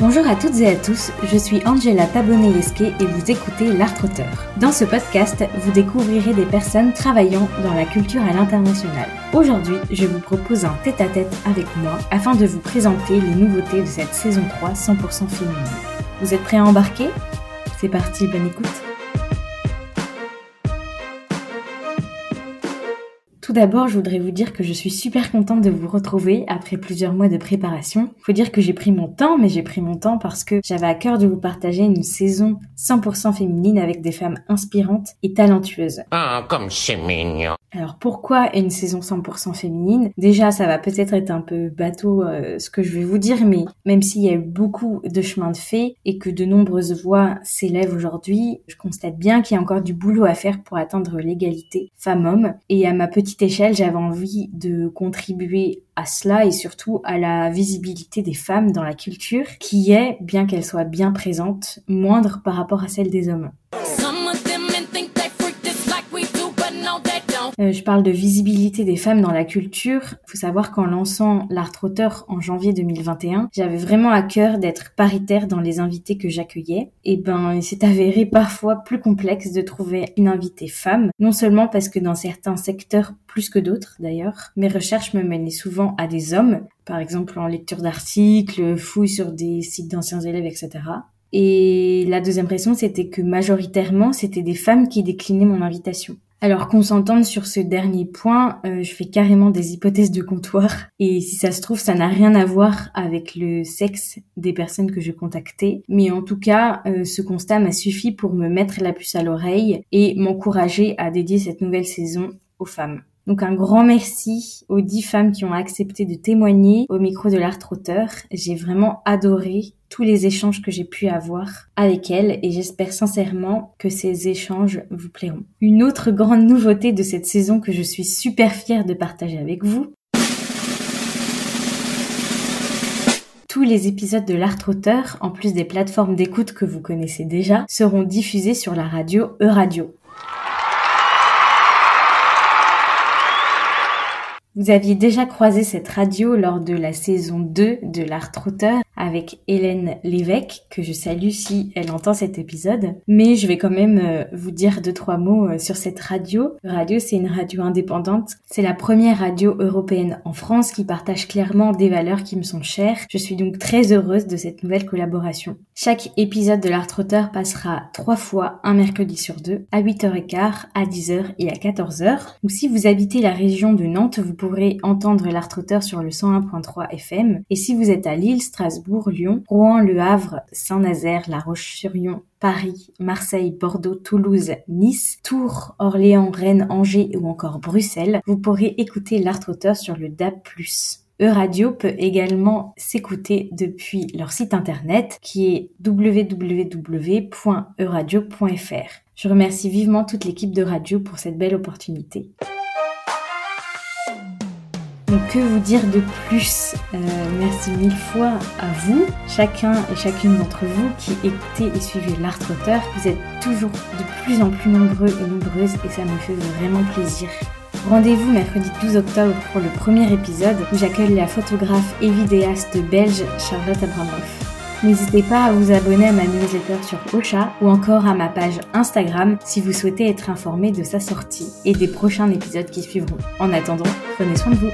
Bonjour à toutes et à tous, je suis Angela Tabonelesque et vous écoutez L'Art. Dans ce podcast, vous découvrirez des personnes travaillant dans la culture à l'international. Aujourd'hui, je vous propose un tête-à-tête avec moi afin de vous présenter les nouveautés de cette saison 3 100% féminine. Vous êtes prêts à embarquer? C'est parti, bonne écoute Tout d'abord, je voudrais vous dire que je suis super contente de vous retrouver après plusieurs mois de préparation. Faut dire que j'ai pris mon temps, mais j'ai pris mon temps parce que j'avais à cœur de vous partager une saison 100% féminine avec des femmes inspirantes et talentueuses. Ah, comme c'est mignon. Alors pourquoi une saison 100% féminine? Déjà, ça va peut-être être un peu bateau euh, ce que je vais vous dire, mais même s'il y a eu beaucoup de chemin de fait et que de nombreuses voix s'élèvent aujourd'hui, je constate bien qu'il y a encore du boulot à faire pour atteindre l'égalité femmes-hommes. Et à ma petite j'avais envie de contribuer à cela et surtout à la visibilité des femmes dans la culture, qui est, bien qu'elle soit bien présente, moindre par rapport à celle des hommes. Je parle de visibilité des femmes dans la culture. Il faut savoir qu'en lançant l'art trotteur en janvier 2021, j'avais vraiment à cœur d'être paritaire dans les invités que j'accueillais. Et ben, il s'est avéré parfois plus complexe de trouver une invitée femme, non seulement parce que dans certains secteurs plus que d'autres d'ailleurs, mes recherches me menaient souvent à des hommes, par exemple en lecture d'articles, fouilles sur des sites d'anciens élèves, etc. Et la deuxième raison, c'était que majoritairement, c'était des femmes qui déclinaient mon invitation. Alors qu'on s'entende sur ce dernier point, euh, je fais carrément des hypothèses de comptoir et si ça se trouve, ça n'a rien à voir avec le sexe des personnes que je contactais. Mais en tout cas, euh, ce constat m'a suffi pour me mettre la puce à l'oreille et m'encourager à dédier cette nouvelle saison aux femmes. Donc un grand merci aux dix femmes qui ont accepté de témoigner au micro de l'art trotteur. J'ai vraiment adoré tous les échanges que j'ai pu avoir avec elles et j'espère sincèrement que ces échanges vous plairont. Une autre grande nouveauté de cette saison que je suis super fière de partager avec vous, Tous les épisodes de l'art trotteur, en plus des plateformes d'écoute que vous connaissez déjà, seront diffusés sur la radio E-Radio. Vous aviez déjà croisé cette radio lors de la saison 2 de l'Art Trotteur avec Hélène Lévesque, que je salue si elle entend cet épisode. Mais je vais quand même euh, vous dire deux, trois mots euh, sur cette radio. Radio, c'est une radio indépendante. C'est la première radio européenne en France qui partage clairement des valeurs qui me sont chères. Je suis donc très heureuse de cette nouvelle collaboration. Chaque épisode de l'Art Trotteur passera trois fois un mercredi sur deux, à 8h15, à 10h et à 14h. Ou si vous habitez la région de Nantes, vous pourrez entendre l'Art Trotteur sur le 101.3 FM. Et si vous êtes à Lille, Strasbourg, Rouen, Le Havre, Saint-Nazaire, La Roche-sur-Yon, Paris, Marseille, Bordeaux, Toulouse, Nice, Tours, Orléans, Rennes, Angers ou encore Bruxelles, vous pourrez écouter l'Art Auteur sur le DAB+. E-Radio peut également s'écouter depuis leur site internet qui est www.euradio.fr. Je remercie vivement toute l'équipe de radio pour cette belle opportunité. Donc que vous dire de plus euh, Merci mille fois à vous, chacun et chacune d'entre vous qui écoutez et suivez l'art auteur. Vous êtes toujours de plus en plus nombreux et nombreuses et ça me fait vraiment plaisir. Rendez-vous mercredi 12 octobre pour le premier épisode où j'accueille la photographe et vidéaste belge Charlotte Abramoff. N'hésitez pas à vous abonner à ma newsletter sur Ocha ou encore à ma page Instagram si vous souhaitez être informé de sa sortie et des prochains épisodes qui suivront. En attendant, prenez soin de vous.